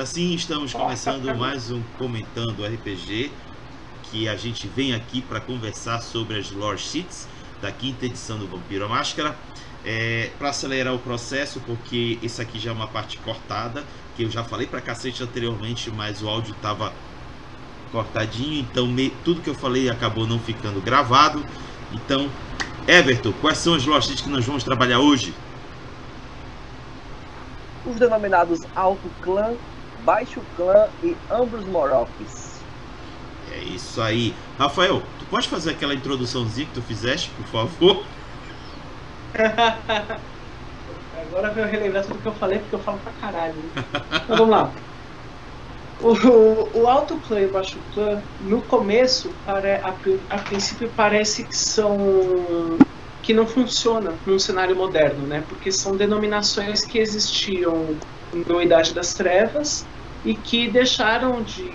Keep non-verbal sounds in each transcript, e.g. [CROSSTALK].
Assim, estamos começando mais um Comentando RPG, que a gente vem aqui para conversar sobre as lore sheets da quinta edição do Vampiro à Máscara. É, para acelerar o processo, porque isso aqui já é uma parte cortada, que eu já falei para cacete anteriormente, mas o áudio estava cortadinho, então me, tudo que eu falei acabou não ficando gravado. Então, Everton, quais são as lore sheets que nós vamos trabalhar hoje? Os denominados Alto Clã, Baixo Clã e Ambros Morocks. É isso aí. Rafael, tu pode fazer aquela introduçãozinha que tu fizeste, por favor? [LAUGHS] Agora eu relembrar tudo que eu falei, porque eu falo pra caralho. Né? Então vamos lá. O, o alto clã e o baixo clã, no começo, para, a, a princípio, parece que são. que não funciona num cenário moderno, né? Porque são denominações que existiam na Idade das Trevas e que deixaram de,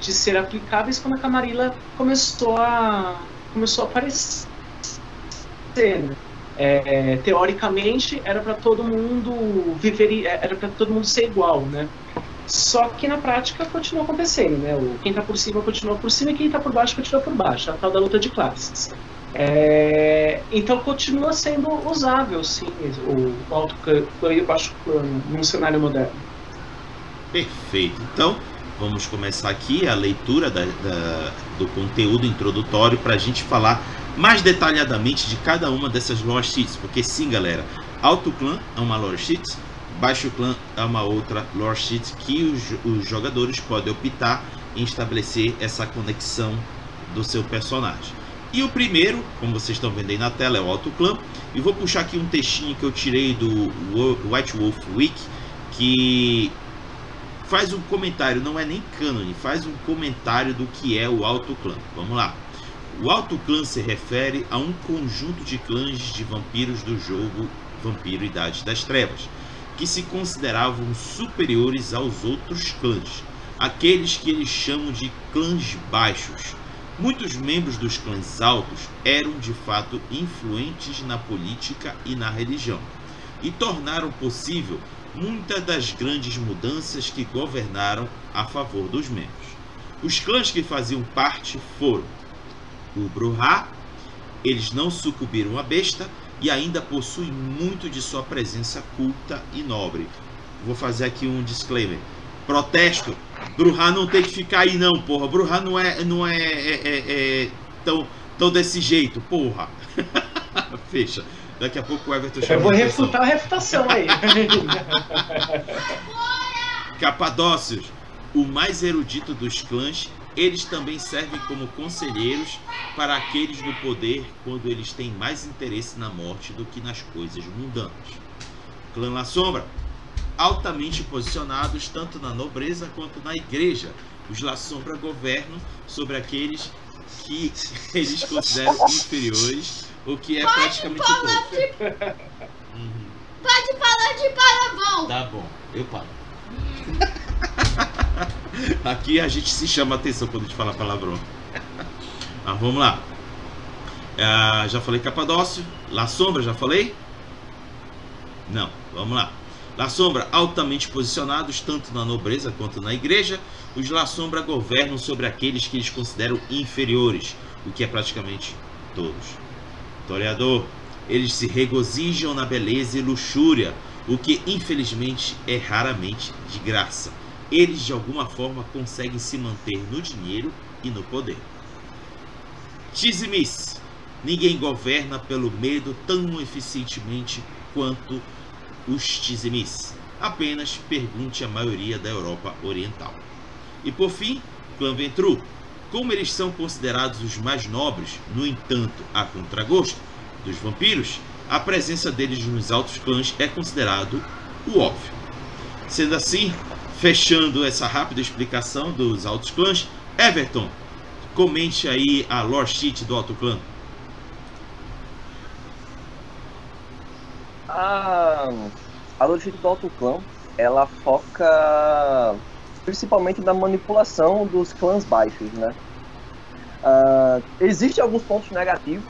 de ser aplicáveis quando a Camarilla começou a, começou a aparecer. Né? É, teoricamente era para todo mundo viver era para todo mundo ser igual né só que na prática continua acontecendo né o quem está por cima continua por cima e quem está por baixo continua por baixo a tal da luta de classes é, então continua sendo usável sim o alto clã e o baixo clã num cenário moderno perfeito então vamos começar aqui a leitura da, da, do conteúdo introdutório para a gente falar mais detalhadamente de cada uma dessas lore sheets, porque sim, galera, Alto Clã é uma lore sheet, Baixo Clã é uma outra lore sheet que os, os jogadores podem optar em estabelecer essa conexão do seu personagem. E o primeiro, como vocês estão vendo aí na tela, é o Clã. E vou puxar aqui um textinho que eu tirei do White Wolf Week, que faz um comentário, não é nem canon, faz um comentário do que é o Alto Clã. Vamos lá. O Alto Clã se refere a um conjunto de clãs de vampiros do jogo Vampiro Idade das Trevas, que se consideravam superiores aos outros clãs, aqueles que eles chamam de clãs baixos. Muitos membros dos clãs altos eram de fato influentes na política e na religião, e tornaram possível muitas das grandes mudanças que governaram a favor dos membros. Os clãs que faziam parte foram o Bruhá, eles não sucumbiram à besta e ainda possuem muito de sua presença culta e nobre. Vou fazer aqui um disclaimer. Protesto. Bruhá não tem que ficar aí não, porra. Bruhá não é, não é, é, é, é tão, tão desse jeito, porra. [LAUGHS] Fecha. Daqui a pouco o Everton chama Eu vou refutar a refutação aí. Capadócios, o mais erudito dos clãs eles também servem como conselheiros para aqueles no poder quando eles têm mais interesse na morte do que nas coisas mundanas. Clã La Sombra, altamente posicionados tanto na nobreza quanto na igreja, os La Sombra governam sobre aqueles que [LAUGHS] eles consideram inferiores, o que é Pode praticamente falar todo. de... uhum. Pode falar de palavrão. Tá bom, eu paro. [LAUGHS] Aqui a gente se chama atenção quando a gente fala palavrão. [LAUGHS] Mas vamos lá. É, já falei Capadócio. La Sombra, já falei? Não, vamos lá. La Sombra, altamente posicionados tanto na nobreza quanto na igreja, os La Sombra governam sobre aqueles que eles consideram inferiores, o que é praticamente todos. Toreador, eles se regozijam na beleza e luxúria, o que infelizmente é raramente de graça eles de alguma forma conseguem se manter no dinheiro e no poder. Tizimis. Ninguém governa pelo medo tão eficientemente quanto os Tizimis. Apenas pergunte a maioria da Europa Oriental. E por fim, Clã Ventru. Como eles são considerados os mais nobres, no entanto, a contragosto dos vampiros, a presença deles nos altos clãs é considerado o óbvio. Sendo assim, fechando essa rápida explicação dos altos clãs, Everton, comente aí a lore sheet do alto clã. A, a sheet do alto clã, ela foca principalmente na manipulação dos clãs baixos, né? Uh, Existem alguns pontos negativos.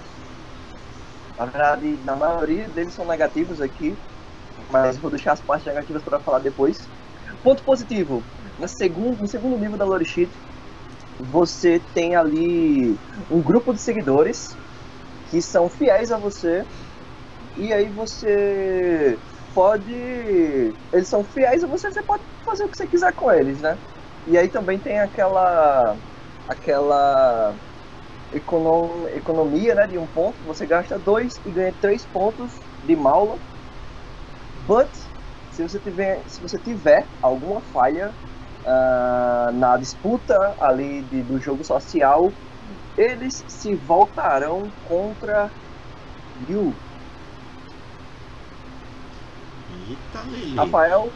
Na verdade, na maioria deles são negativos aqui, mas vou deixar as partes negativas para falar depois. ponto positivo. Na segundo, no segundo nível da Lore Sheet, você tem ali um grupo de seguidores que são fiéis a você. E aí você pode. Eles são fiéis a você, você pode fazer o que você quiser com eles, né? E aí também tem aquela. aquela econom, economia né, de um ponto, você gasta dois e ganha três pontos de maula. But se você tiver, se você tiver alguma falha uh, na disputa ali de, do jogo social, eles se voltarão contra you. Eita, Lili. Rafael,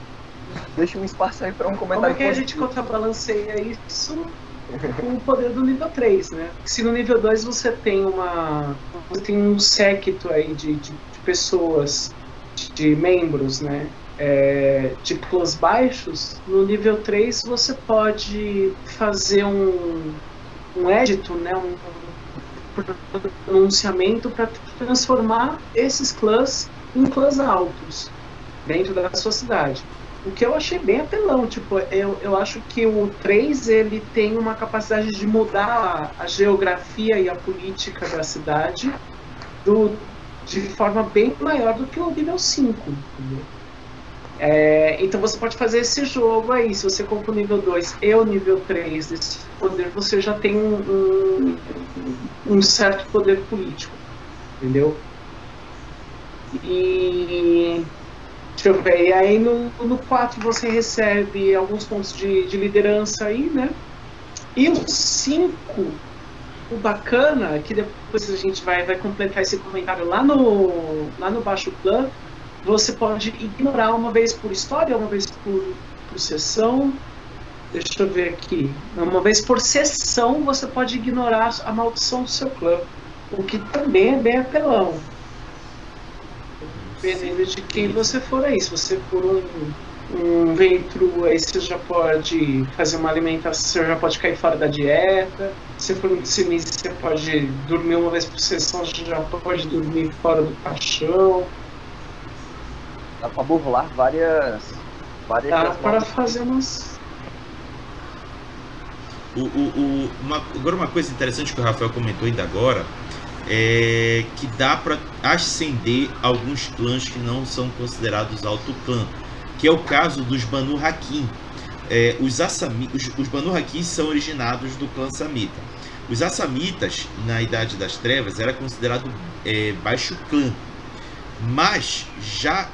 deixa um espaço aí para um comentário. Como é que a gente contrabalanceia isso com o poder do nível 3, né? Se no nível 2 você tem uma. Você tem um séquito aí de, de, de pessoas, de membros, né? É, de clãs baixos, no nível 3 você pode fazer um, um édito, né? um, um pronunciamento para transformar esses clãs em clãs altos dentro da sua cidade. O que eu achei bem apelão, tipo, eu, eu acho que o 3 ele tem uma capacidade de mudar a, a geografia e a política da cidade do, de forma bem maior do que o nível 5. É, então você pode fazer esse jogo aí, se você compra o nível 2 e o nível 3 desse poder, você já tem um, um, um certo poder político. Entendeu? E Deixa eu ver. E aí no, no 4 você recebe alguns pontos de, de liderança aí, né? E o 5, o bacana, que depois a gente vai, vai completar esse comentário lá no, lá no baixo plano, você pode ignorar uma vez por história, uma vez por, por sessão. Deixa eu ver aqui. Uma vez por sessão você pode ignorar a maldição do seu clã. O que também é bem apelão dependendo de quem você for aí. Se você for um, um ventro, aí você já pode fazer uma alimentação, você já pode cair fora da dieta. Se for um sinistro, você pode dormir uma vez por sessão, você já pode dormir fora do caixão. Dá pra burlar várias. várias Dá para fazer umas. O, o, o, uma, agora uma coisa interessante que o Rafael comentou ainda agora é, que dá para ascender alguns clãs que não são considerados alto clã, que é o caso dos Banu Hakim. É, os, Assami, os, os Banu Hakim são originados do clã Samita. Os Assamitas, na Idade das Trevas, era considerado é, baixo clã, mas já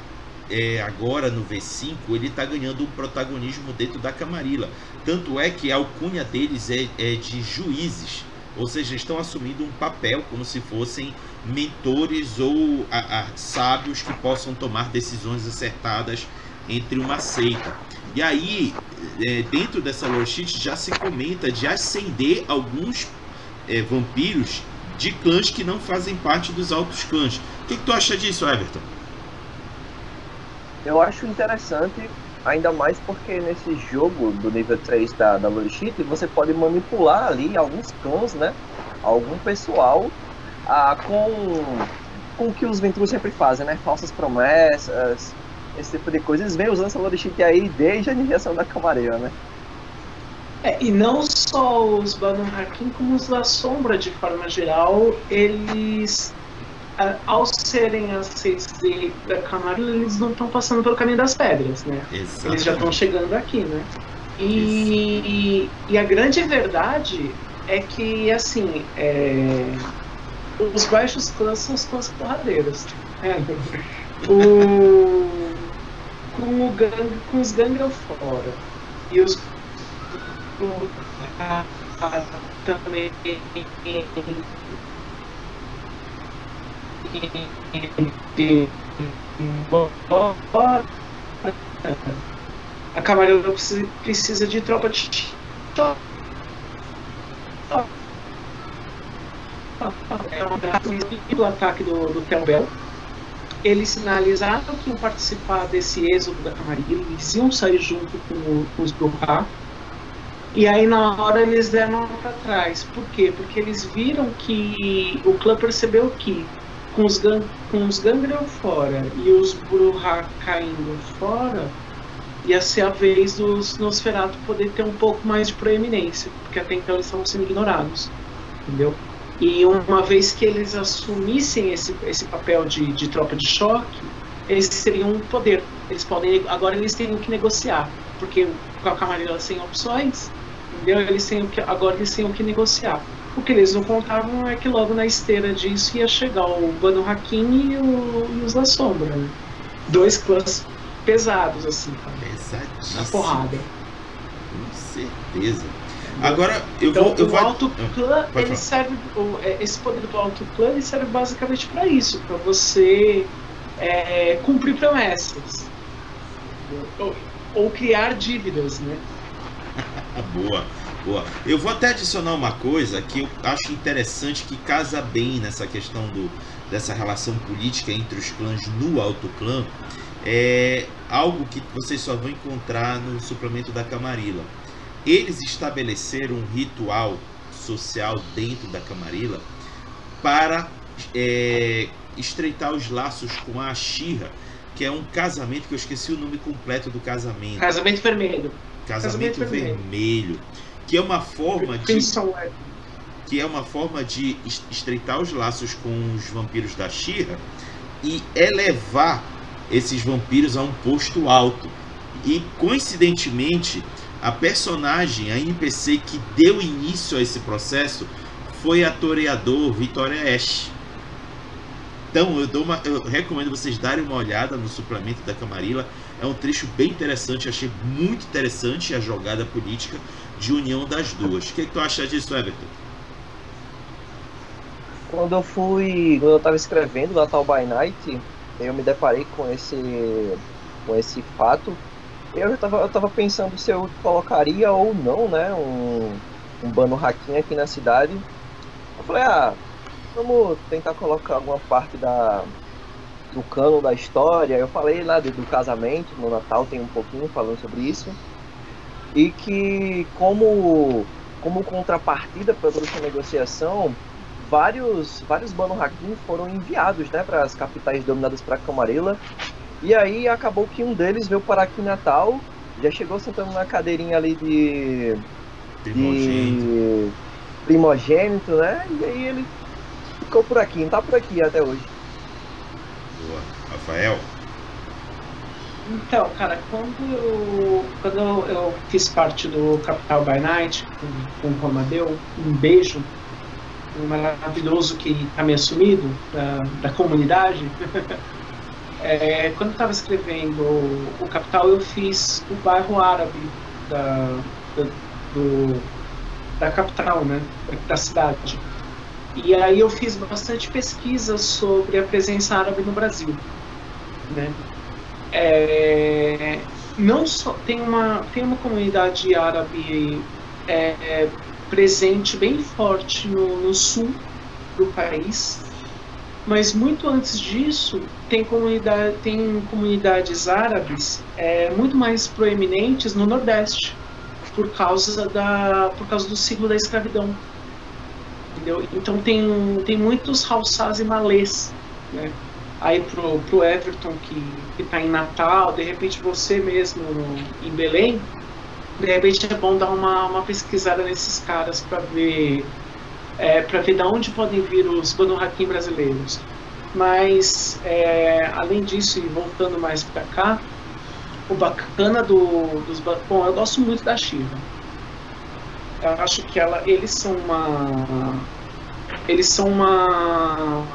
é, agora no V5 ele está ganhando um protagonismo dentro da Camarilla. Tanto é que a alcunha deles é, é de juízes ou seja, estão assumindo um papel como se fossem mentores ou a, a, sábios que possam tomar decisões acertadas entre uma seita. E aí, é, dentro dessa lore já se comenta de ascender alguns é, vampiros de clãs que não fazem parte dos altos clãs. O que, que tu acha disso, Everton? Eu acho interessante Ainda mais porque nesse jogo do nível 3 da, da Logitech, você pode manipular ali alguns clãs, né? Algum pessoal ah, com, com o que os Venturos sempre fazem, né? Falsas promessas, esse tipo de coisa. Eles vêm usando essa Logitech aí desde a iniciação da Camareira, né? É, e não só os Banon Hakim, como os da Sombra, de forma geral, eles ao serem aceitos de, da Camargo, eles não estão passando pelo caminho das pedras, né? Exatamente. Eles já estão chegando aqui, né? E, e, a grande verdade é que, assim, é, os baixos clãs são os clãs porradeiros. É, o, com, o gang, com os gangrel fora e os o, a, a, também a Camarilla precisa de tropa de é um ataque do, do Telbel. Eles sinalizaram que iam participar desse êxodo da Camarilla, eles iam sair junto com, com os Bruhá. E aí na hora eles deram para trás. Por quê? Porque eles viram que o clã percebeu que com os, com os Gangrel fora e os Bruhá caindo fora, ia ser a vez dos Nosferatu poder ter um pouco mais de proeminência, porque até então eles estavam sendo ignorados, entendeu? E uma vez que eles assumissem esse, esse papel de, de tropa de choque, eles teriam um poder. Eles podem, agora eles teriam que negociar, porque com a Camarilla sem opções, entendeu? Eles têm que, agora eles têm que negociar. O que eles não contavam é que logo na esteira disso ia chegar o Bano Hakim e, o, e os da Sombra. Né? Dois clãs pesados, assim, Pesadíssimo. Na porrada. Com certeza. Agora, eu então, vou. Eu o vou... alto Ah, clã, pode ele serve, é, esse poder do alto clã, ele serve basicamente para isso, para você é, cumprir promessas. Ou, ou criar dívidas, né? Ah, [LAUGHS] boa, boa. Eu vou até adicionar uma coisa que eu acho interessante que casa bem nessa questão do, dessa relação política entre os clãs no alto clã. É algo que vocês só vão encontrar no suplemento da Camarilla. Eles estabeleceram um ritual social dentro da Camarilla para é, estreitar os laços com a Shira, que é um casamento que eu esqueci o nome completo do casamento. Casamento vermelho. Casamento, Casamento vermelho. vermelho. Que é uma forma de que é uma forma de es- estreitar os laços com os vampiros da Shira e elevar esses vampiros a um posto alto. E coincidentemente, a personagem, a NPC que deu início a esse processo foi a toreador Vitória Ash. Então eu, uma, eu recomendo vocês darem uma olhada no suplemento da Camarilla. É um trecho bem interessante, achei muito interessante a jogada política de união das duas. O que, que tu acha disso, Everton? Quando eu fui, quando eu tava escrevendo Natal by Night, eu me deparei com esse, com esse fato. Eu já tava, eu tava pensando se eu colocaria ou não, né, um, um Bano Hakim aqui na cidade. Eu falei, ah, vamos tentar colocar alguma parte da, do cano da história. Eu falei lá do, do casamento, no Natal tem um pouquinho falando sobre isso. E que como, como contrapartida para essa negociação, vários, vários Bano Hakim foram enviados né, para as capitais dominadas para Camarilla. E aí acabou que um deles veio para aqui em Natal, já chegou sentando na cadeirinha ali de, Primogênito. de primogênito, né? E aí ele ficou por aqui, não tá por aqui até hoje. Boa. Rafael? Então, cara, quando eu, quando eu, fiz parte do Capital by Night com, com o Romadeu, um beijo, um maravilhoso que está me assumido da, da comunidade. [LAUGHS] É, quando eu estava escrevendo o, o Capital, eu fiz o bairro árabe da, da, do, da capital, né, da cidade. E aí eu fiz bastante pesquisa sobre a presença árabe no Brasil, né. É, não só tem uma tem uma comunidade árabe é, é, presente bem forte no, no sul do país, mas muito antes disso tem comunidade tem comunidades árabes é, muito mais proeminentes no nordeste por causa da por causa do ciclo da escravidão entendeu? Então tem tem muitos Haussás e malês né aí pro, pro Everton que, que tá em Natal, de repente você mesmo no, em Belém, de repente é bom dar uma, uma pesquisada nesses caras para ver é, para ver de onde podem vir os Banu brasileiros. Mas é, além disso e voltando mais para cá, o bacana do, dos bom, eu gosto muito da Shiva. Eu acho que ela, eles são uma eles são uma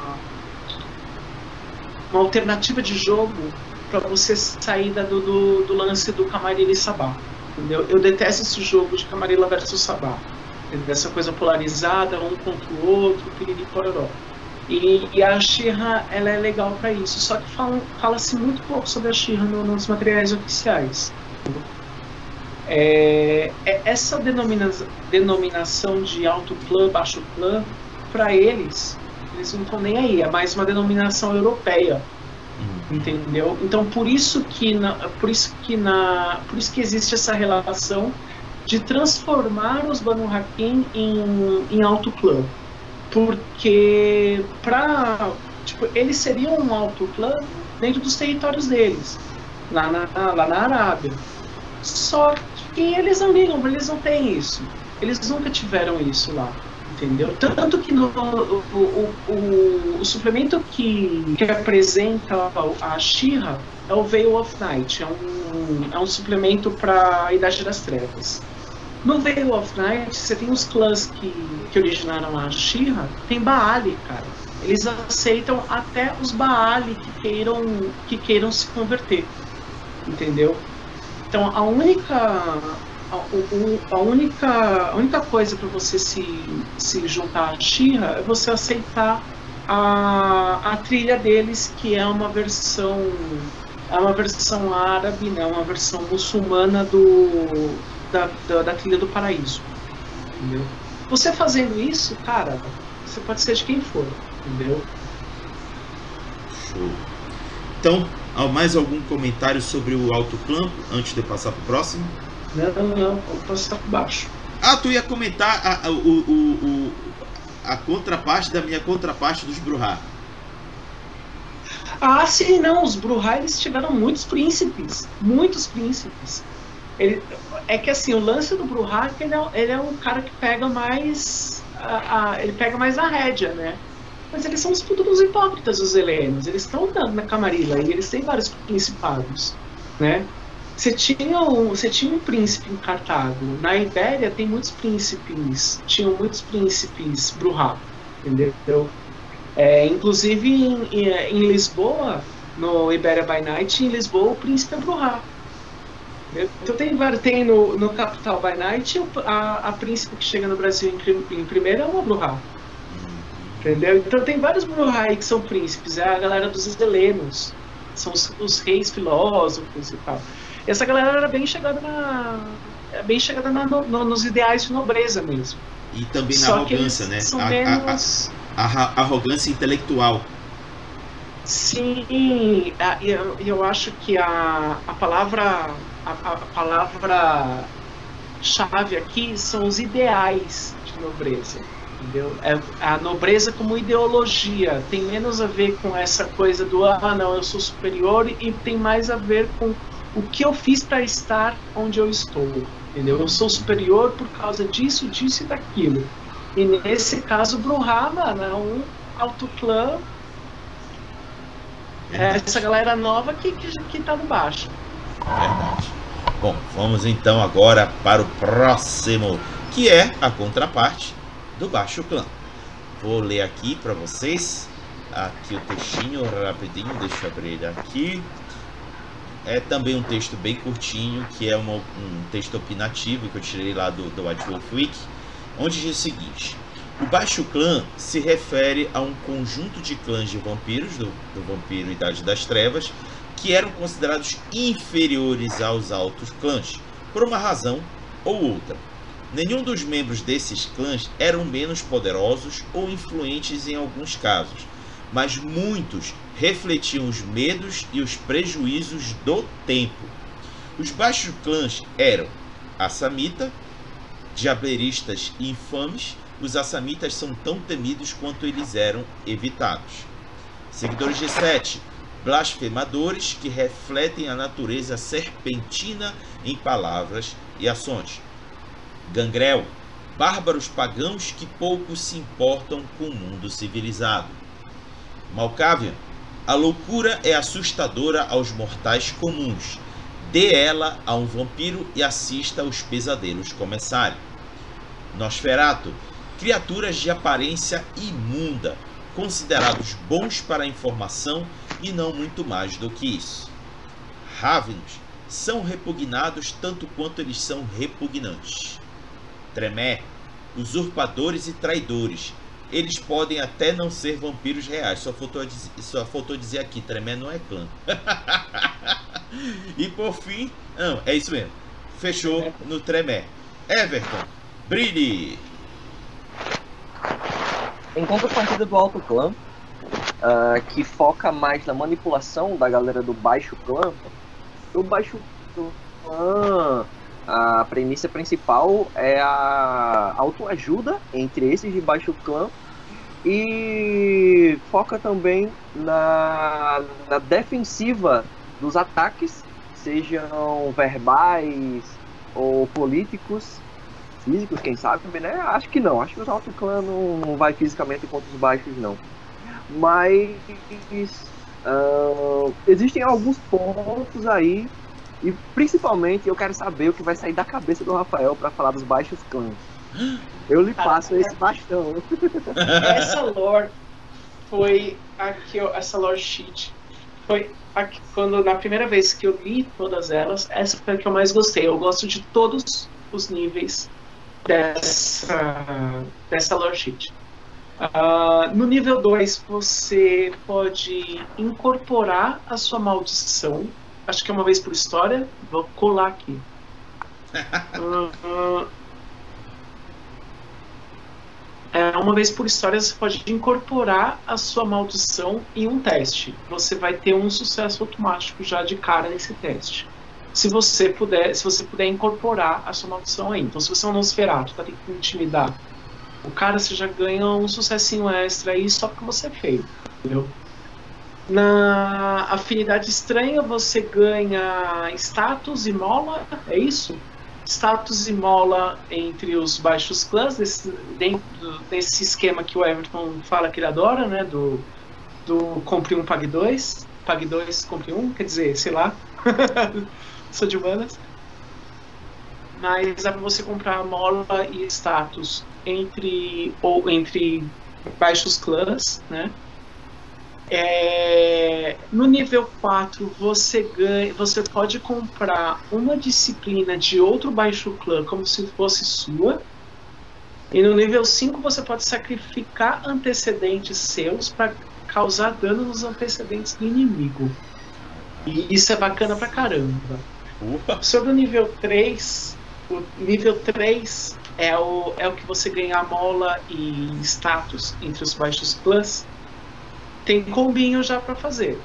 uma alternativa de jogo para você sair da- do, do, lance do Camarilla e Sabá. Entendeu? Eu detesto esse jogo de Camarilla versus Sabá. Essa coisa polarizada, um contra o outro, piriri pororó. E, e a Shira ela é legal para isso. Só que fala- fala-se muito pouco sobre a Shira no, nos materiais oficiais. É, é- essa denomina, denominação de alto clã, baixo clã, para eles, eles não estão nem aí. É mais uma denominação europeia Hum. entendeu? Então por isso que na, por isso que na, por isso que existe essa relação de transformar os Banu Hakim em, em alto clã, porque para tipo eles seriam um alto clã dentro dos territórios deles, lá na, lá na Arábia, Só que eles não ligam, eles não têm isso. Eles nunca tiveram isso lá. Entendeu? Tanto que no, o, o, o, o suplemento que, que apresenta a Shira é o Veil of Night. É um, é um suplemento para a Idade das Trevas. No Veil of Night, você tem os clãs que, que originaram a Shira, tem Baali, cara. Eles aceitam até os Baali que queiram, que queiram se converter. Entendeu? Então a única a, a, única, a única coisa para você se, se juntar a Shira é você aceitar a, a trilha deles, que é uma versão é uma versão árabe, né, uma versão muçulmana do, da, da, da trilha do paraíso. Entendeu? Você fazendo isso, cara, você pode ser de quem for, entendeu? Show. Então, mais algum comentário sobre o Alto Clampo antes de passar para o próximo? Não, não, não, por baixo. Ah, tu ia comentar a, a, o, o, a contraparte da minha contraparte dos Bruhá. Ah, sim, não. Os Bruhá eles tiveram muitos príncipes. Muitos príncipes. Ele, é que assim, o lance do Bruhá é que ele é, ele é um cara que pega mais. A, a, ele pega mais a rédea, né? Mas eles são os futuros hipócritas, os helenos. Eles estão na Camarilla e eles têm vários principados, né? Você tinha, um, você tinha um príncipe em Cartago. Na Ibéria tem muitos príncipes. Tinham muitos príncipes Bruhá. Entendeu? É, inclusive em, em, Lisboa, no Ibéria by Night, em Lisboa o príncipe é Bruhá. Então tem. Tem no, no Capital by Night a, a príncipe que chega no Brasil em, em primeiro é uma Bruhá. Entendeu? Então tem vários Bruhá que são príncipes. É a galera dos helenos. São os, os reis filósofos e tal essa galera era bem chegada na é bem chegada na, no, nos ideais de nobreza mesmo. E também na Só arrogância, né? A, menos... a, a, arrogância intelectual. Sim, eu, eu acho que a, a palavra a, a palavra chave aqui são os ideais de nobreza. Entendeu? É, a nobreza como ideologia tem menos a ver com essa coisa do ah não, eu sou superior e tem mais a ver com o que eu fiz para estar onde eu estou, entendeu? Eu sou superior por causa disso, disso e daquilo. E nesse caso, Bruhá, mano, é um autoclã. É essa galera nova que, que, que tá no baixo. Verdade. Bom, vamos então agora para o próximo, que é a contraparte do Baixo Clã. Vou ler aqui para vocês. Aqui o textinho rapidinho, deixa eu abrir ele aqui. É também um texto bem curtinho, que é uma, um texto opinativo que eu tirei lá do, do White Wolf Week, onde diz o seguinte: O Baixo Clã se refere a um conjunto de clãs de vampiros, do, do Vampiro Idade das Trevas, que eram considerados inferiores aos altos clãs, por uma razão ou outra. Nenhum dos membros desses clãs eram menos poderosos ou influentes em alguns casos, mas muitos refletiam os medos e os prejuízos do tempo. Os baixos clãs eram Assamita, diableristas infames, os assamitas são tão temidos quanto eles eram evitados. Seguidores de Sete, blasfemadores que refletem a natureza serpentina em palavras e ações. Gangrel, bárbaros pagãos que pouco se importam com o mundo civilizado. Malkavian, a loucura é assustadora aos mortais comuns. Dê ela a um vampiro e assista os pesadelos começarem. Nosferato, criaturas de aparência imunda, considerados bons para a informação e não muito mais do que isso. Ravenos são repugnados tanto quanto eles são repugnantes. Tremé, usurpadores e traidores, eles podem até não ser vampiros reais. Só faltou só faltou dizer aqui, Tremé não é clã. [LAUGHS] e por fim, não, é isso mesmo. Fechou no Tremé. Everton, brilhe! Em contrapartida do Alto Clã, uh, que foca mais na manipulação da galera do Baixo Clã, o Baixo Clã a premissa principal é a autoajuda entre esses de baixo clã e foca também na, na defensiva dos ataques sejam verbais ou políticos, físicos, quem sabe, né? Acho que não. Acho que os alto clã não, não vai fisicamente contra os baixos, não. Mas uh, existem alguns pontos aí e principalmente eu quero saber o que vai sair da cabeça do Rafael para falar dos baixos clãs. Eu lhe passo esse bastão. [LAUGHS] Essa lore foi a que eu, essa lore sheet foi a que, quando na primeira vez que eu li todas elas, essa foi a que eu mais gostei. Eu gosto de todos os níveis dessa dessa lore sheet. Uh, no nível 2 você pode incorporar a sua maldição. Acho que é uma vez por história. Vou colar aqui. Uh, [LAUGHS] é, uma vez por história você pode incorporar a sua maldição em um teste. Você vai ter um sucesso automático já de cara nesse teste. Se você puder, se você puder incorporar a sua maldição aí. Então, se você é um Nosferatu, tá tentando intimidar o cara, você já ganha um sucessinho extra aí só porque você é feio, entendeu? Na afinidade estranha você ganha status e mola, é isso? status e mola entre os baixos clãs, desse, dentro desse esquema que o Everton fala que ele adora, né? Do, do compre um, pague dois. Pague dois, compre um, quer dizer, sei lá. [LAUGHS] Sou de humanas. Mas dá pra você comprar mola e status entre, ou entre baixos clãs, né? É, no nível 4 você ganha, você pode comprar uma disciplina de outro baixo clã como se fosse sua. E no nível 5 você pode sacrificar antecedentes seus para causar dano nos antecedentes do inimigo. E isso é bacana pra caramba. Ufa. Sobre o nível 3, o nível 3 é o, é o que você ganha mola e status entre os baixos clãs tem combinho já para fazer.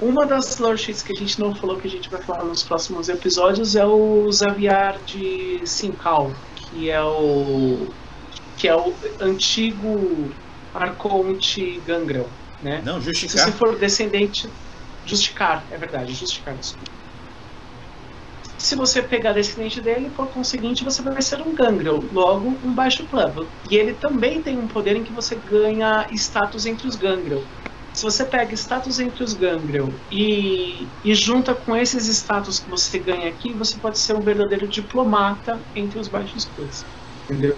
Uma das lore sheets que a gente não falou que a gente vai falar nos próximos episódios é o Xavier de Sincal, que é o que é o antigo Arconte Gangrel, né? Não, Justicar. Se você for descendente Justicar, é verdade, Justicar, desculpa. Se você pegar descendente dele, por conseguinte, você vai ser um Gangrel, logo um baixo plano. E ele também tem um poder em que você ganha status entre os Gangrel. Se você pega status entre os Gangrel e, e junta com esses status que você ganha aqui, você pode ser um verdadeiro diplomata entre os baixos clãs. Entendeu?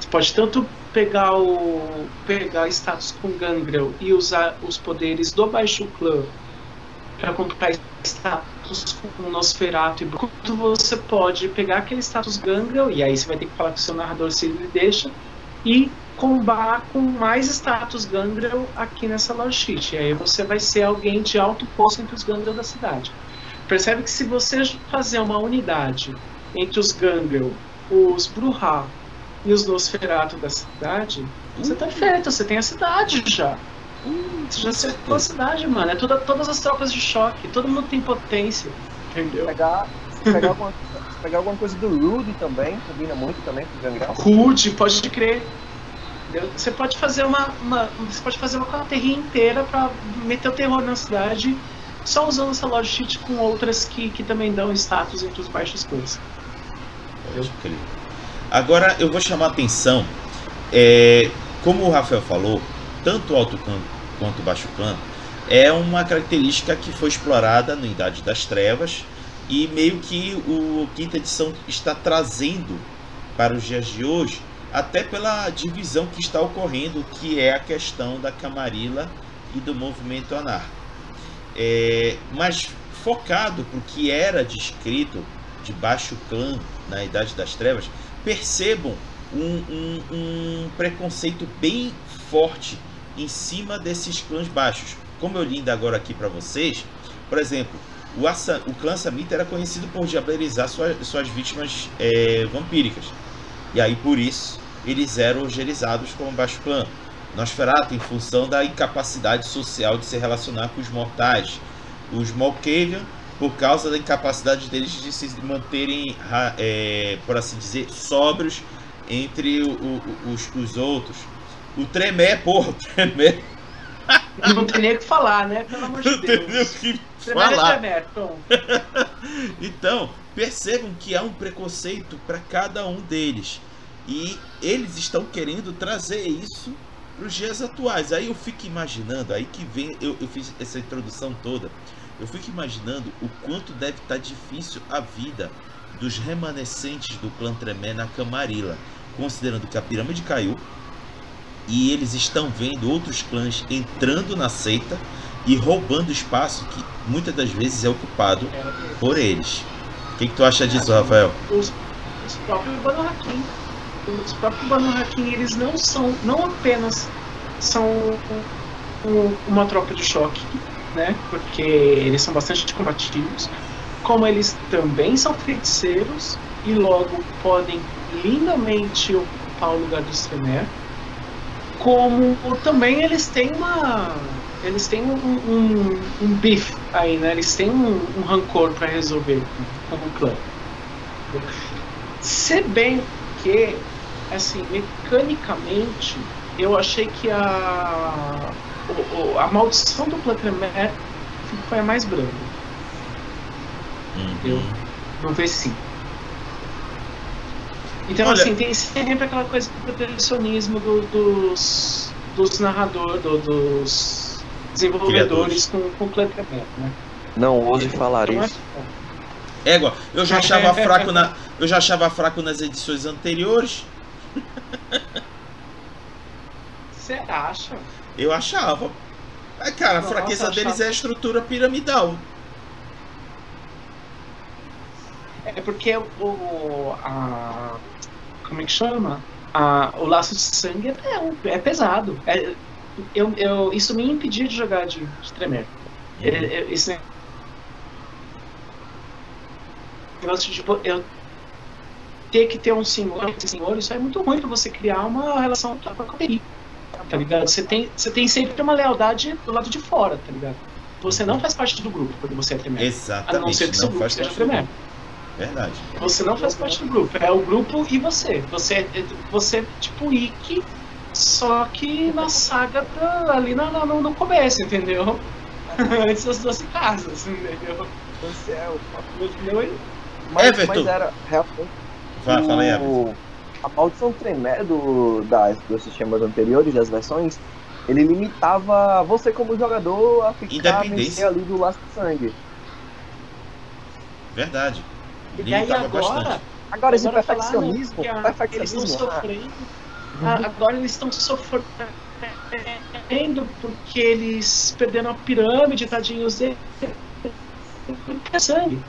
Você pode tanto pegar o pegar status com Gangrel e usar os poderes do baixo clã para comprar status com Nosferatu e Bruto, você pode pegar aquele status Gangrel, e aí você vai ter que falar com o seu narrador se ele deixa, e combar com mais status Gangrel aqui nessa lore sheet. E aí você vai ser alguém de alto posto entre os Gangrel da cidade. Percebe que se você fazer uma unidade entre os Gangrel, os Bruhá e os Nosferatu da cidade, você tá feito, você tem a cidade já. Hum, você já acertou a cidade, mano. É toda, todas as tropas de choque, todo mundo tem potência. Entendeu? Se pegar, se pegar, alguma, se pegar alguma coisa do Rude também, combina muito também com o Gangrel. Rude, pode crer. Você pode fazer uma, uma, Você pode fazer uma terrinha inteira pra meter o terror na cidade, só usando essa loja cheat com outras que, que também dão status entre os baixos clãs. Pode crer. Agora eu vou chamar a atenção. É, como o Rafael falou, tanto o alto clã quanto baixo clã é uma característica que foi explorada na Idade das Trevas e meio que o quinta edição está trazendo para os dias de hoje, até pela divisão que está ocorrendo, que é a questão da Camarilla e do movimento anarco. É, mas focado para o que era descrito de baixo clã na Idade das Trevas, percebam um, um, um preconceito bem forte em cima desses clãs baixos. Como eu li ainda agora aqui para vocês, por exemplo, o, Assa, o clã Samita era conhecido por diablerizar suas, vítimas é, vampíricas. E aí por isso eles eram ogerizados como baixo clã. Nosferatu em função da incapacidade social de se relacionar com os mortais. Os Malkavian por causa da incapacidade deles de se manterem, é, por assim dizer, sóbrios entre o, o, os, os outros. O Tremé, porra, o Tremé. Não tem nem o que falar, né? Pelo amor de Não tem nem o Deus. que é falar. Pronto. [LAUGHS] Então, percebam que há um preconceito para cada um deles. E eles estão querendo trazer isso para os dias atuais. Aí eu fico imaginando, aí que vem, eu, eu fiz essa introdução toda, eu fico imaginando o quanto deve estar difícil a vida dos remanescentes do clã Tremé na Camarilla, considerando que a pirâmide caiu e eles estão vendo outros clãs entrando na seita e roubando espaço que muitas das vezes é ocupado por eles. O que, que tu acha disso, Rafael? Os, os próprios Banu. Os próprios Banu eles não são, não apenas são um- uma tropa de choque, né? Porque eles são bastante combativos, como eles também são feiticeiros e logo podem lindamente ocupar o lugar do Semer. Como também eles têm uma. Eles têm um, um, um beef aí, né? Eles têm um, um rancor para resolver como clã. Se bem que, assim, mecanicamente, eu achei que a. a maldição do clã Tremere foi a mais branda. Uhum. no V5. Então, Olha- assim, tem sempre aquela coisa do protecionismo do- dos, dos narradores, do- dos desenvolvedores com, com o Tremere, né? Não ouse falar Então, isso. é- Égua, eu já achava [LAUGHS] fraco na, eu já achava fraco nas edições anteriores. Você acha? Eu achava. É, cara, a Nossa, fraqueza eu deles achava- é a estrutura piramidal. É porque o. A, como é que chama? A, o laço de sangue é, um- é pesado. É- eu, eu, isso me impedia de jogar de, de Tremere. É, é, Isso é. Negócio de, tipo, eu ter que ter um senhor, esse senhor, isso é muito ruim pra você criar uma relação com a coteria, tá ligado? Você tem, você tem sempre uma lealdade do lado de fora, tá ligado? Você não faz parte do grupo quando você é Tremere. A não Exatamente. ser que seu grupo seja grupo. Verdade. Você não faz parte do grupo, é o grupo e você. Você é, você é tipo Ikki, só que na saga da- ali na- na- no, no começo, entendeu? [LAUGHS] Antes das 12 casas, entendeu? Você é o Entendeu? Mas, Everton. mas era realmente Vai, fala aí, Everton. a maldição Tremere do, das, dos sistemas anteriores, das versões, ele limitava você como jogador a ficar ali do laço de sangue. Verdade. E aí Limitava agora, bastante. Agora esse agora perfeccionismo, que a- eles perfeccionismo, estão ah, sofrendo. a- Agora eles estão sofrendo porque eles perderam a pirâmide, tadinhos deles. É sangue.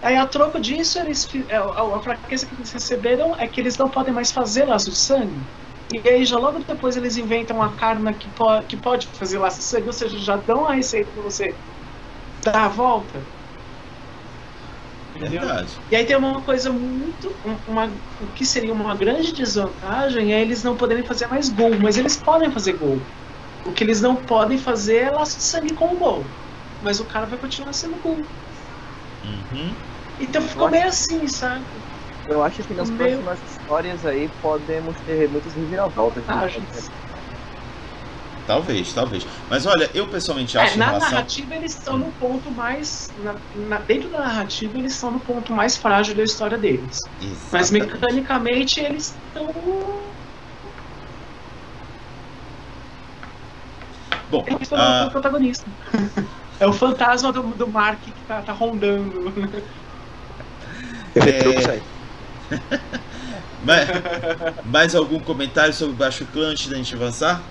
Aí a troco disso, eles, é, a, a fraqueza que eles receberam é que eles não podem mais fazer laço de sangue. E aí já logo depois eles inventam a karma que, po que pode fazer laço de sangue, ou seja, já dão a receita pra você dar a volta. Entendeu? Verdade. E aí tem uma coisa muito. um- Uma, o que seria uma grande desvantagem é eles não poderem fazer mais gol, mas eles podem fazer gol. O que eles não podem fazer é laço de sangue com o gol. Mas o cara vai continuar sendo gol. Uhum. Então ficou meio assim, sabe? eu acho que nas Meu- próximas histórias aí podemos ter muitas reviravoltas. Ah, gente. Talvez, talvez. Mas olha, eu pessoalmente É, acho em na relação. narrativa eles estão no ponto mais. na- na- dentro da narrativa eles estão no ponto mais frágil da história deles. Mas Exatamente. mecanicamente eles estão. Bom, Eles estão ah, no protagonista. É o fantasma do, do Mark que tá, tá rondando. É. aí. [LAUGHS] mais, mais algum comentário sobre o Baixo Clã antes da gente avançar?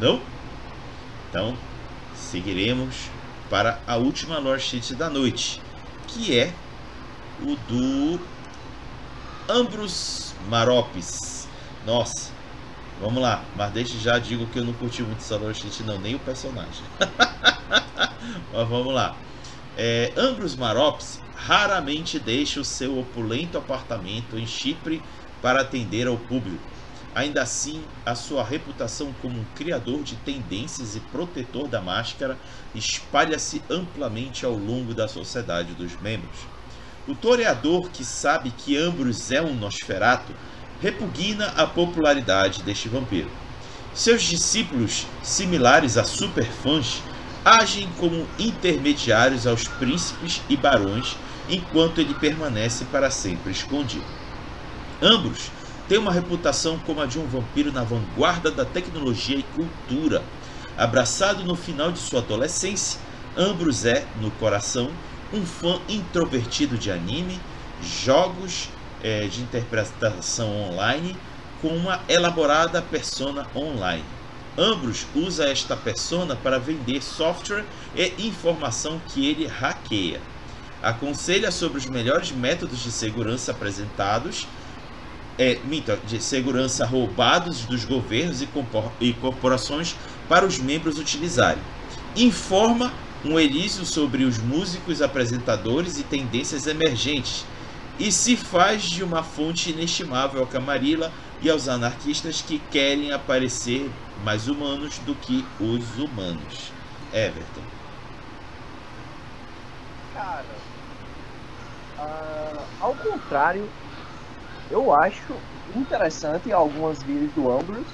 Não? Então, seguiremos para a última lore sheet da noite, que é o do Ambrose Maropes. Nossa, vamos lá, mas desde já digo que eu não curti muito essa lore sheet não, nem o personagem. [LAUGHS] mas vamos lá. É, Ambrose Maropes raramente deixa o seu opulento apartamento em Chipre para atender ao público. Ainda assim, a sua reputação como um criador de tendências e protetor da máscara espalha-se amplamente ao longo da sociedade dos membros. O toreador que sabe que Ambrose é um Nosferato repugna a popularidade deste vampiro. Seus discípulos, similares a superfãs, agem como intermediários aos príncipes e barões enquanto ele permanece para sempre escondido. Ambos têm uma reputação como a de um vampiro na vanguarda da tecnologia e cultura. Abraçado no final de sua adolescência, Ambrose é, no coração, um fã introvertido de anime, jogos é, de interpretação online com uma elaborada persona online. Ambrose usa esta persona para vender software e informação que ele hackeia. Aconselha sobre os melhores métodos de segurança apresentados, é, de segurança roubados dos governos e corporações para os membros utilizarem. Informa um Elísio sobre os músicos, apresentadores e tendências emergentes, e se faz de uma fonte inestimável ao Camarilla e aos anarquistas que querem aparecer mais humanos do que os humanos. Everton. Cara, uh, ao contrário, eu acho interessante algumas vidas do Ambrose,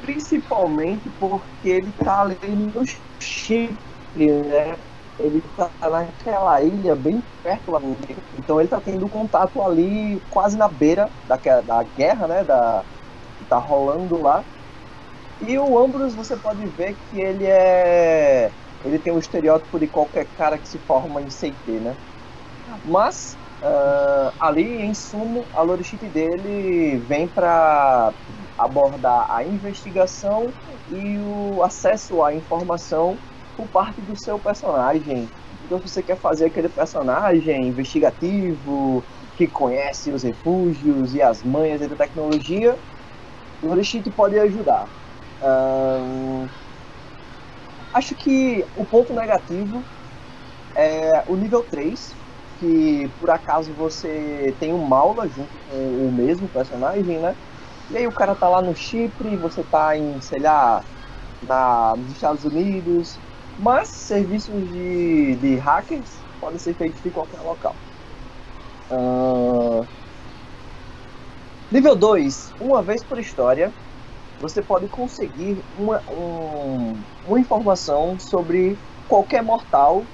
principalmente porque ele tá ali no chip né? Ele tá naquela ilha bem perto lá no Então ele tá tendo contato ali quase na beira da, da guerra, né? Da, que tá rolando lá. E o Ambrose você pode ver que ele é. Ele tem um estereótipo de qualquer cara que se forma em CT, né? Mas uh, ali, em sumo, a Lorishite dele vem para abordar a investigação e o acesso à informação por parte do seu personagem. Então, se você quer fazer aquele personagem investigativo, que conhece os refúgios e as manhas da tecnologia, o Orishite pode ajudar. acho que o ponto negativo é o nível 3, que por acaso você tem um Maula junto com o mesmo personagem, né? E aí o cara tá lá no Chipre, você tá em, sei lá, na, nos Estados Unidos, mas serviços de, de hackers podem ser feitos em qualquer local. Uh... Nível 2, uma vez por história, você pode conseguir uma, um, uma informação sobre qualquer mortal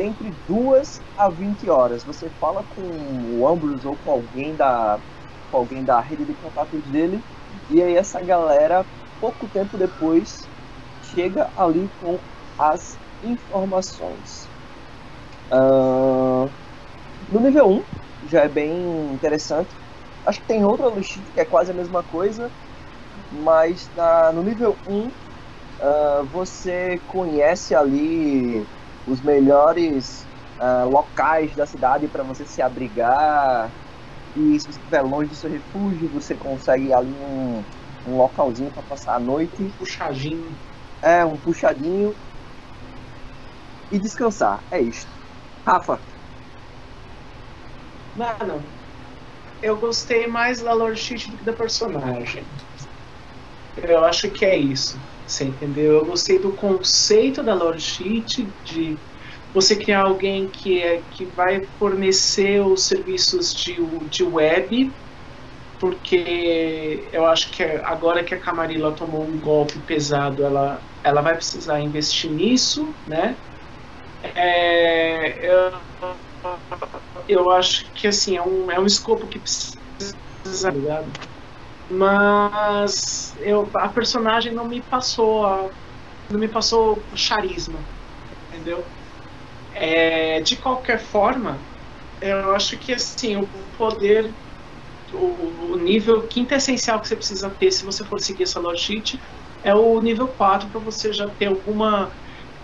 entre 2 a 20 horas. Você fala com o Ambrose ou com alguém da, com alguém da rede de contatos dele, e aí essa galera, pouco tempo depois, chega ali com as informações. Uh, no nível 1, já é bem interessante. Acho que tem outra listinha que é quase a mesma coisa, mas na, no nível 1 uh, você conhece ali os melhores uh, locais da cidade para você se abrigar. E se você estiver longe do seu refúgio, você consegue ali um, um localzinho para passar a noite. Um puxadinho. É, um puxadinho e descansar. É isto. Rafa. Mano, eu gostei mais da lore sheet do que da personagem. Eu acho que é isso. Você entendeu? Eu gostei do conceito da lore sheet de você criar alguém que é que vai fornecer os serviços de, de web porque eu acho que agora que a Camarilla tomou um golpe pesado, ela, ela vai precisar investir nisso, né? É, eu, eu acho que assim, é um, é um escopo que precisa, tá? Mas eu, a personagem não me passou a, não me passou charisma, entendeu? É, de qualquer forma, eu acho que assim, o poder, o, o nível quintessencial que você precisa ter se você for seguir essa logit é o nível 4 para você já ter alguma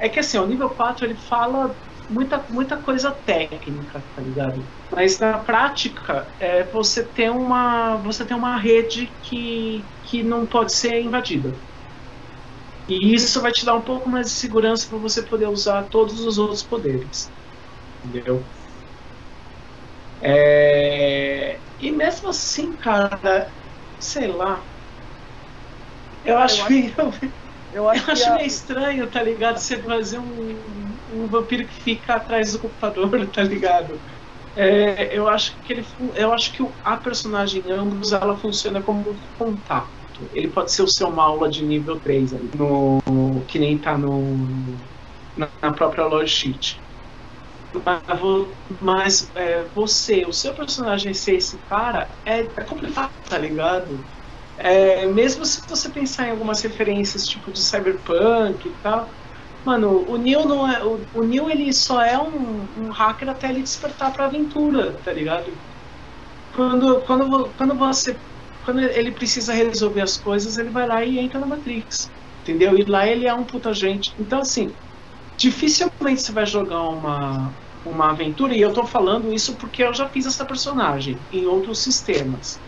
é que assim, o nível 4 ele fala muita, muita coisa técnica, tá ligado? Mas na prática, é, você tem uma você tem uma rede que, que não pode ser invadida. E isso vai te dar um pouco mais de segurança para você poder usar todos os outros poderes. Entendeu? É... E mesmo assim, cara, sei lá. Eu acho, eu acho... meio. [LAUGHS] Eu acho, eu acho meio a... estranho, tá ligado? Você fazer um, um vampiro que fica atrás do computador, [LAUGHS] tá ligado? É, eu acho que ele, eu acho que a personagem ambos ela funciona como um contato. Ele pode ser o seu Maula de nível 3 ali, no, que nem tá no, na, na própria lore sheet. Mas é, você, o seu personagem ser esse cara é, é complicado, tá ligado? É, mesmo se você pensar em algumas referências tipo de cyberpunk e tal, mano, o Neil não é. O, o Neil ele só é um, um hacker até ele despertar pra aventura, tá ligado? Quando, quando, quando você. Quando ele precisa resolver as coisas, ele vai lá e entra na Matrix. Entendeu? E lá ele é um puta gente. Então assim, dificilmente você vai jogar uma, uma aventura, e eu tô falando isso porque eu já fiz essa personagem em outros sistemas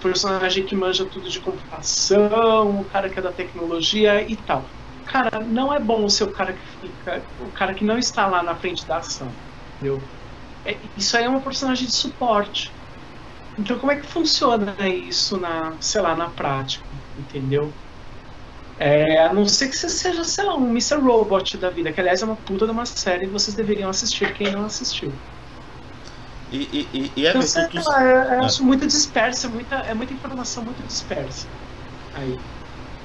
personagem que manja tudo de computação, o cara que é da tecnologia e tal. Cara, não é bom ser o cara que fica, o cara que não está lá na frente da ação, entendeu? É, isso aí é uma personagem de suporte. Então como é que funciona isso na, sei lá, na prática, entendeu? É, a não ser que você seja, sei lá, um Mr. Robot da vida, que aliás é uma puta de uma série e vocês deveriam assistir quem não assistiu. E, e, e, então, sei lá, eu, eu acho muito dispersa, é muita, é muita informação muito dispersa. Aí.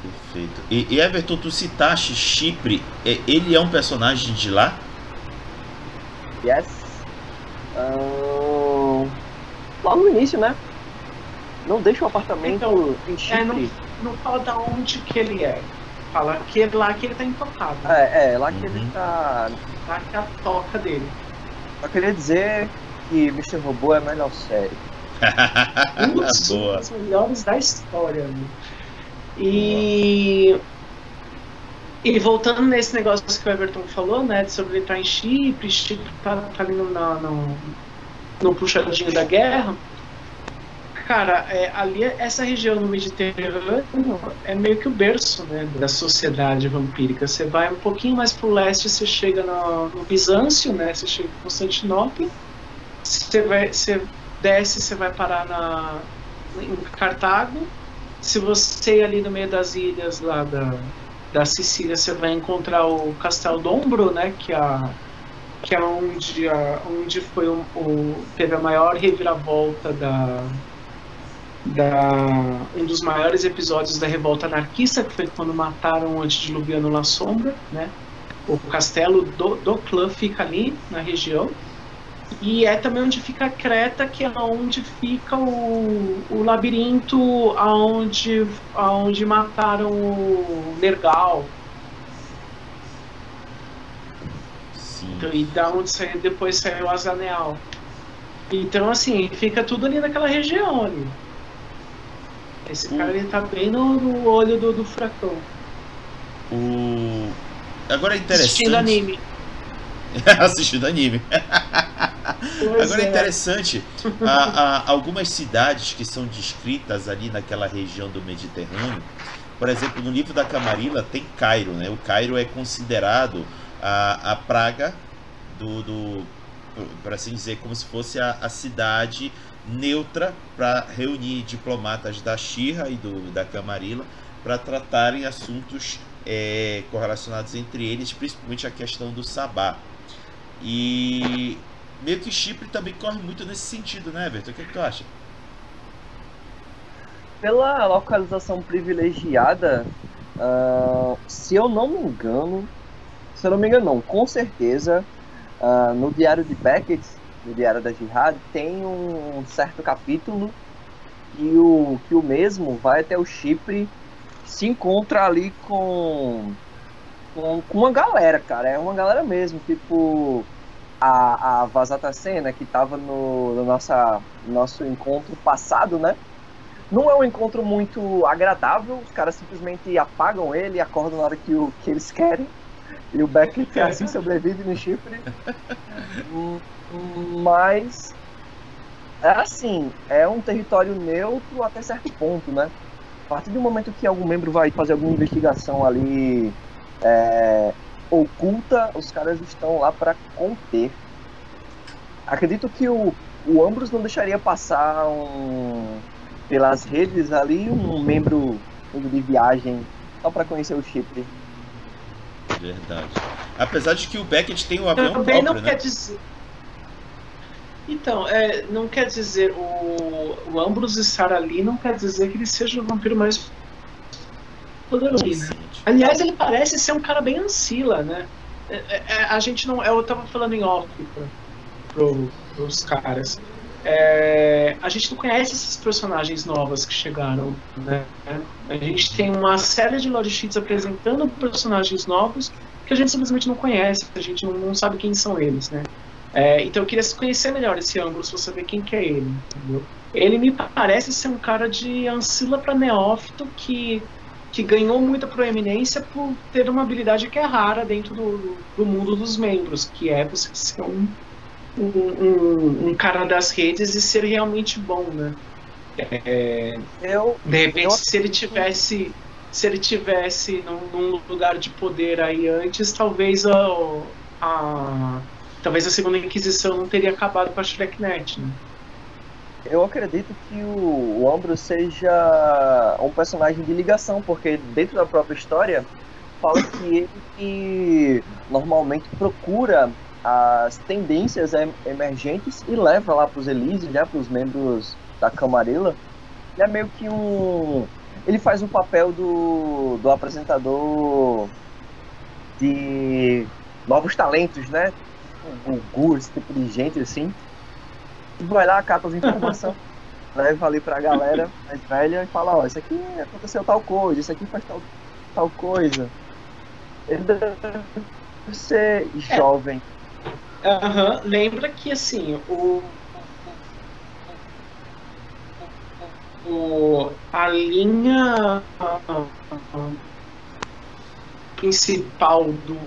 Perfeito. E, e Everton, tu citaste Chipre, é, ele é um personagem de lá? Yes. Uh, lá no início, né? Não deixa o apartamento então, em Chipre. É, não, não fala da onde que ele é. Fala que é lá que ele tá intocado. É, é lá que uhum. ele tá. Lá que é a toca dele. Só queria dizer que Mr. Robô é a melhor série. [LAUGHS] um dos Boa. melhores da história. Né? E. E voltando nesse negócio que o Everton falou, né, sobre estar em Chipre, Chipre tá, tá ali no, no, no puxadinho da guerra. Cara, é, ali, essa região no Mediterrâneo é meio que o berço né, da sociedade vampírica. Você vai um pouquinho mais pro leste, você chega no, no Bizâncio, né, você chega em Constantinopla você, vai, você desce, você vai parar na, em Cartago. Se você ir ali no meio das ilhas lá da, da Sicília, você vai encontrar o Castelo d'Ombro, né? Que, é a, que é onde, a, onde foi o, o, teve a maior reviravolta da, da, um dos maiores episódios da revolta anarquista, que foi quando mataram o antediluviano La Sombra, né? O castelo do, do clã fica ali na região. E é também onde fica Creta, que é onde fica o, o labirinto aonde, aonde mataram o Nergal. Sim. Então, e da onde saiu, depois saiu o Azaneal. Então, assim, fica tudo ali naquela região ali. Esse cara ele tá bem no, no olho do, do furacão. O... Agora é interessante. Assistindo anime. [LAUGHS] Assistindo anime. [LAUGHS] Agora é, é. interessante, algumas cidades que são descritas ali naquela região do Mediterrâneo, por exemplo, no livro da Camarilla tem Cairo, né? O Cairo é considerado a, a praga do, do para assim dizer, como se fosse a, a cidade neutra para reunir diplomatas da Xirra e do, da Camarilla para tratarem assuntos é, correlacionados entre eles, principalmente a questão do Sabá. E meio que Chipre também corre muito nesse sentido, né, Everton? O que, é que tu acha? Pela localização privilegiada, uh, se eu não me engano, se eu não me engano, não, com certeza, uh, no Diário de Beckett, no Diário da Jihad, tem um certo capítulo que o, que o mesmo vai até o Chipre, se encontra ali com, com, com uma galera, cara, é uma galera mesmo, tipo a, a Vazatacena, que estava no, no nossa, nosso encontro passado, né? Não é um encontro muito agradável, os caras simplesmente apagam ele e acordam na hora que, o, que eles querem. E o Beckett [LAUGHS] assim sobrevive no chifre. Mas é assim, é um território neutro até certo ponto, né? A partir do momento que algum membro vai fazer alguma investigação ali é, oculta, os caras estão lá para conter. Acredito que o, o Ambrose não deixaria passar um, pelas redes ali um membro de viagem só para conhecer o Chipre. Verdade. Apesar de que o Beckett tem o avião Também próprio, não né? quer dizer. Então, é, não quer dizer o, o Ambrose estar ali não quer dizer que ele seja o vampiro mais poderoso. Né? Aliás, ele parece ser um cara bem ancila, né? É, é, é a gente não. Eu tava falando em off pra, pro, pros caras. É, a gente não conhece esses personagens novos que chegaram, né? A gente tem uma série de lore sheets apresentando personagens novos que a gente simplesmente não conhece, a gente não, não sabe quem são eles, né? É, então eu queria conhecer melhor esse ângulo, se você saber quem que é ele, entendeu? Ele me parece ser um cara de ancila para neófito que, que ganhou muita proeminência por ter uma habilidade que é rara dentro do, do mundo dos membros, que é você ser um, um, um, um cara das redes e ser realmente bom, né? É, eu, de repente, eu... se ele tivesse se ele tivesse num, num, lugar de poder aí antes, talvez a, a talvez a segunda Inquisição não teria acabado com a Shreknet, né? Eu acredito que o, o Ambro seja um personagem de ligação, porque dentro da própria história fala que ele que normalmente procura as tendências emergentes e leva lá para os Elíseos, né, para os membros da Camarilla. Ele é meio que um. Ele faz o papel do, do apresentador de novos talentos, né? O Gugu, esse tipo de gente assim. Vai lá, cata as informações, [LAUGHS] leva ali pra galera mais velha e fala: Ó, isso aqui aconteceu tal coisa, isso aqui faz tal, tal coisa. Ele deve ser é. jovem. Uhum. Lembra que assim, o, o a linha principal do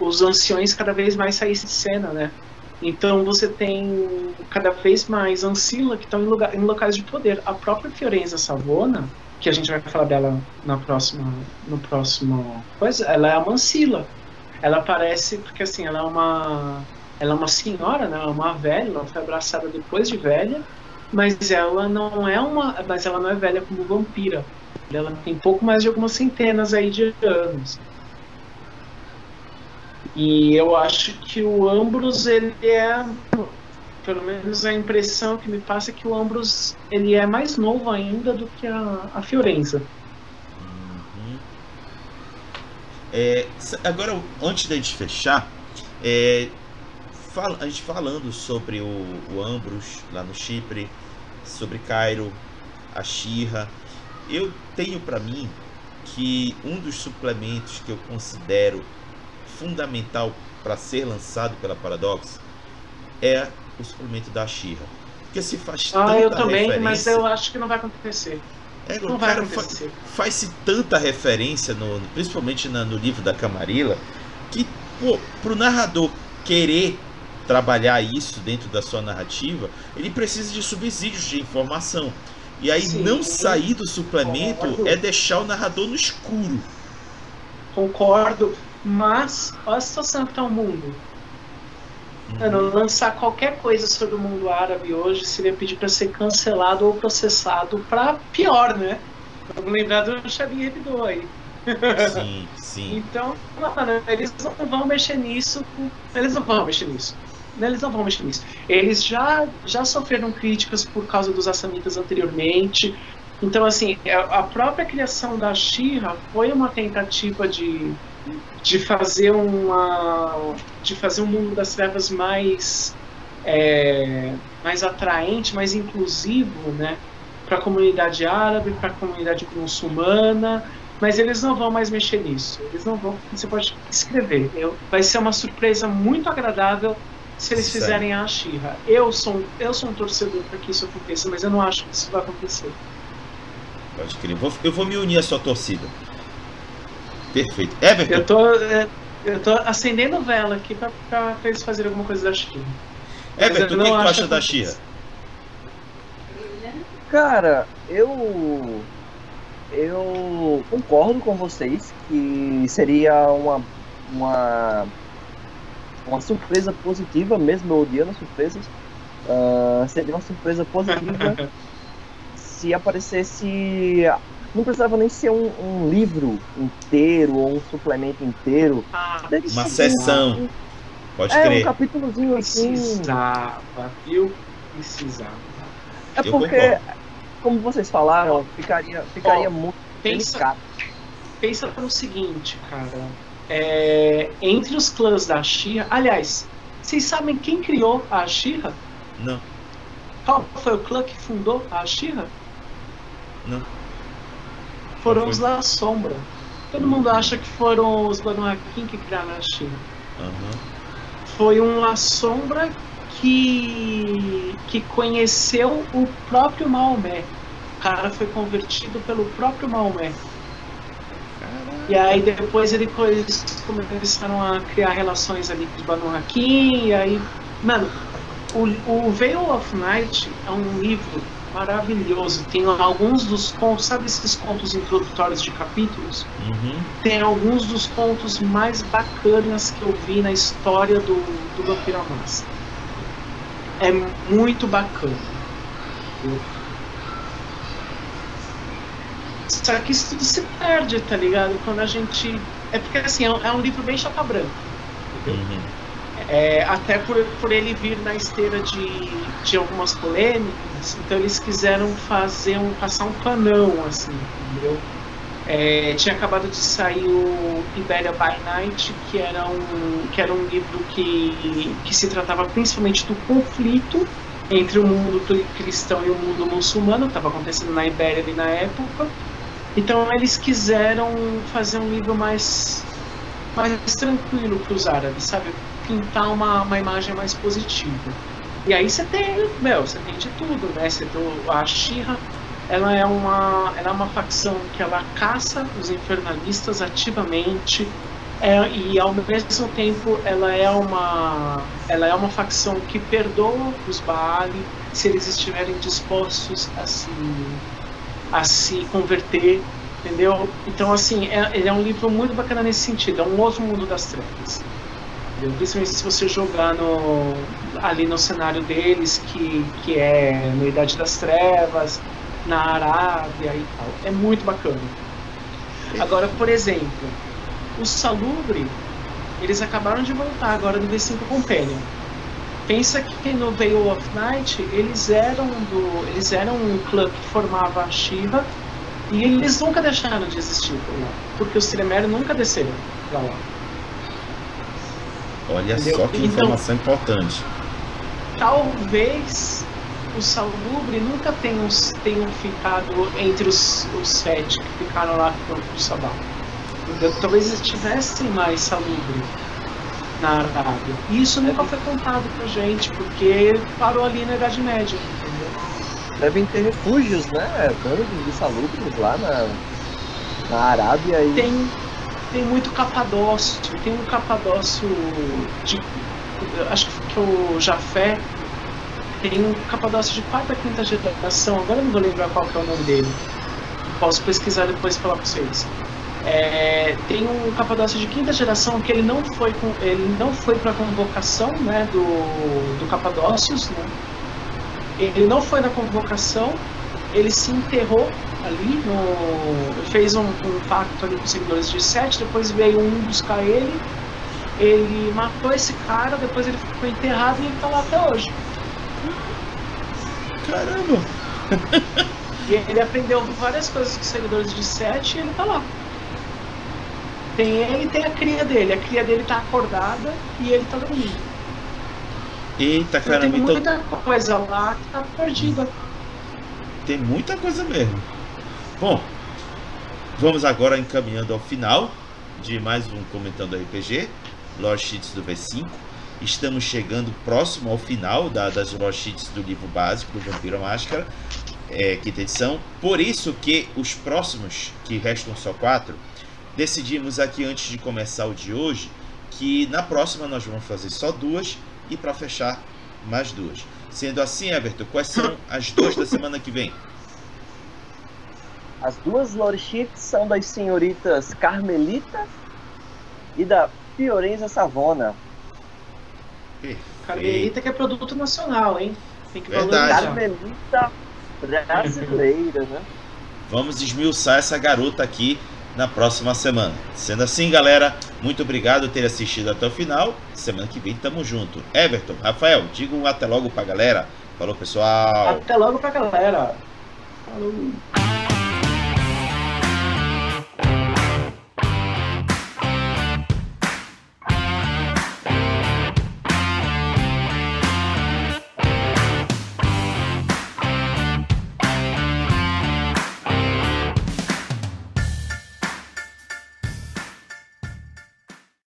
os anciões cada vez mais saíssem de cena, né? Então você tem cada vez mais Ancila que estão em, em locais de poder. A própria Fiorenza Savona, que a gente vai falar dela na próxima, no próximo coisa, ela é uma Ancila ela parece porque assim ela é uma ela é uma senhora né? Ela é uma velha ela foi abraçada depois de velha mas ela não é uma mas ela não é velha como vampira. Ela tem pouco mais de algumas centenas aí de anos e eu acho que o Ambrose ele é pelo menos a impressão que me passa é que o Ambrose ele é mais novo ainda do que a, a Fiorenza. É, agora, antes da gente fechar, é, a gente falando sobre o, o Ambrus lá no Chipre, sobre Cairo, a Shira, eu tenho para mim que um dos suplementos que eu considero fundamental para ser lançado pela Paradox é o suplemento da Shira. Porque se faz Ah, eu também, mas eu acho que não vai acontecer. É, não cara, faz-se tanta referência, no, principalmente na, no livro da Camarilla, que pô, pro narrador querer trabalhar isso dentro da sua narrativa, ele precisa de subsídios de informação. E aí Sim. não sair do suplemento Concordo. é deixar o narrador no escuro. Concordo, mas olha a situação que está o mundo. Mano, lançar qualquer coisa sobre o mundo árabe hoje seria pedir para ser cancelado ou processado para pior, né? Vamos lembrar do Xavier Hebdo aí. Sim, sim. Então, mano, eles não vão mexer nisso. Eles não vão mexer nisso. Eles não vão mexer nisso. Eles já, já sofreram críticas por causa dos assamitas anteriormente. Então, assim, é, a própria criação da Shira foi uma tentativa de de fazer uma de fazer um mundo das trevas mais é, mais atraente, mais inclusivo, né, para a comunidade árabe, para a comunidade muçulmana, mas eles não vão mais mexer nisso. Eles não vão. Você pode escrever. Eu, vai ser uma surpresa muito agradável se eles fizerem a Shira. Eu sou eu sou um torcedor para que isso aconteça, mas eu não acho que isso vai acontecer. Pode crer. Eu vou, eu vou me unir à sua torcida. Perfeito. Everton. Eu tô, é, eu tô acendendo vela aqui pra, pra eles fazerem alguma coisa da Xia. Everton, o que, que tu acha da Xia? Cara, eu. Eu concordo com vocês que seria uma. uma uma surpresa positiva, mesmo eu odiando surpresas. Uh, seria uma surpresa positiva [LAUGHS] se aparecesse não precisava nem ser um, um livro inteiro ou um suplemento inteiro. Ah, uma sessão. Pode É um crer. capítulozinho assim. Precisava, viu? Precisava. É Eu porque, concordo. como vocês falaram, ficaria, ficaria Ó, muito Pensa, delicado. pensa no seguinte, cara. É, entre os clãs da Shira. Aliás, vocês sabem quem criou a Shira? Não, Qual foi o clã que fundou a Shira? não. Foram os? La Sombra. Todo mundo acha que foram os Banu Hakim que criaram a Shira. Aham. Foi um La Sombra que, que conheceu o próprio Maomé. O cara foi convertido pelo próprio Maomé. E aí depois ele, eles começaram a criar relações ali com os Banu Hakim, e aí. Mano, o, o Veil of Night é um livro maravilhoso. Tem alguns dos contos, sabe esses contos introdutórios de capítulos? Uhum. Tem alguns dos contos mais bacanas que eu vi na história do, do Vampiro Máscara. É muito bacana. Só que isso tudo se perde, tá ligado? Quando a gente. É porque assim, é um, é um livro bem chapa branca. Uhum. É, até por, por ele vir na esteira de, de algumas polêmicas, então eles quiseram fazer um passar um panão, assim, entendeu? É, tinha acabado de sair o Iberia by Night, que era um, que era um livro que, que se tratava principalmente do conflito entre o mundo cristão e o mundo muçulmano, estava acontecendo na Ibéria ali na época. Então eles quiseram fazer um livro mais, mais tranquilo para os árabes, sabe? Pintar uma, uma imagem mais positiva. E aí você tem, meu, você tem de tudo, né? Você tem a Shira, ela é uma, ela é uma facção que ela caça os infernalistas ativamente. é, e ao mesmo tempo ela é uma ela é uma facção que perdoa os Baali se eles estiverem dispostos a se a se converter entendeu então assim é, ele é um livro muito bacana nesse sentido é um outro mundo das trevas entendeu? principalmente se você jogar no ali no cenário deles que que é na Idade das Trevas na Arábia e tal é muito bacana agora por exemplo o Salubre, eles acabaram de voltar agora do V5 Companion. Pensa que no Veil of Night eles eram do, eles eram um clã que formava a Shiva e eles nunca deixaram de existir porque os Tremere nunca desceram pra lá. Olha Entendeu? só que Então- informação importante. Talvez o Salubre nunca tenham, tenham ficado entre os, os sete que ficaram lá com o Sabá. Entendeu? Talvez tivessem mais Salubre na Arábia. E isso nunca foi contado pra gente, porque parou ali na Idade Média, entendeu? Devem ter refúgios, né? Bandos de salubres lá na, na Arábia e. Tem, tem muito capadócio, tem um capadócio de. Acho que o Jafé tem um capadócio de quarta, quinta geração, agora não vou lembrar qual é o nome dele. Posso pesquisar depois e falar pra vocês. É, tem um capadócio de quinta geração que ele não foi com, ele não foi para convocação né, do, do Capadócios, né? Ele não foi na convocação, ele se enterrou ali, no, fez um, um pacto ali com os seguidores de Sete, depois veio um buscar ele, ele matou esse cara, depois ele ficou enterrado e ele tá lá até hoje. Caramba! E ele aprendeu várias coisas com os seguidores de Sete e ele tá lá. Tem ele e tem a cria dele. A cria dele tá acordada e ele tá dormindo. Eita, Então, caramba, tem então muita coisa lá que tá perdida. tem muita coisa mesmo. Bom, vamos agora encaminhando ao final de mais um Comentando RPG, Lore Sheets do V5. Estamos chegando próximo ao final da- das Lore Sheets do livro básico do Vampiro Máscara, é, quinta edição. Por isso que os próximos, que restam só quatro, decidimos aqui antes de começar o de hoje que na próxima nós vamos fazer só duas e para fechar mais duas. Sendo assim, Everton, quais são as duas da semana que vem? As duas lore sheets são das senhoritas Carmelita e da Fiorenza Savona. Carmelita que é produto nacional, hein? Tem que Verdade. Carmelita brasileira, né? Vamos esmiuçar essa garota aqui na próxima semana. Sendo assim, galera, muito obrigado por ter assistido até o final. Semana que vem tamo junto. Everton, Rafael, diga um até logo pra galera. Falou, pessoal. Até logo pra galera. Falou.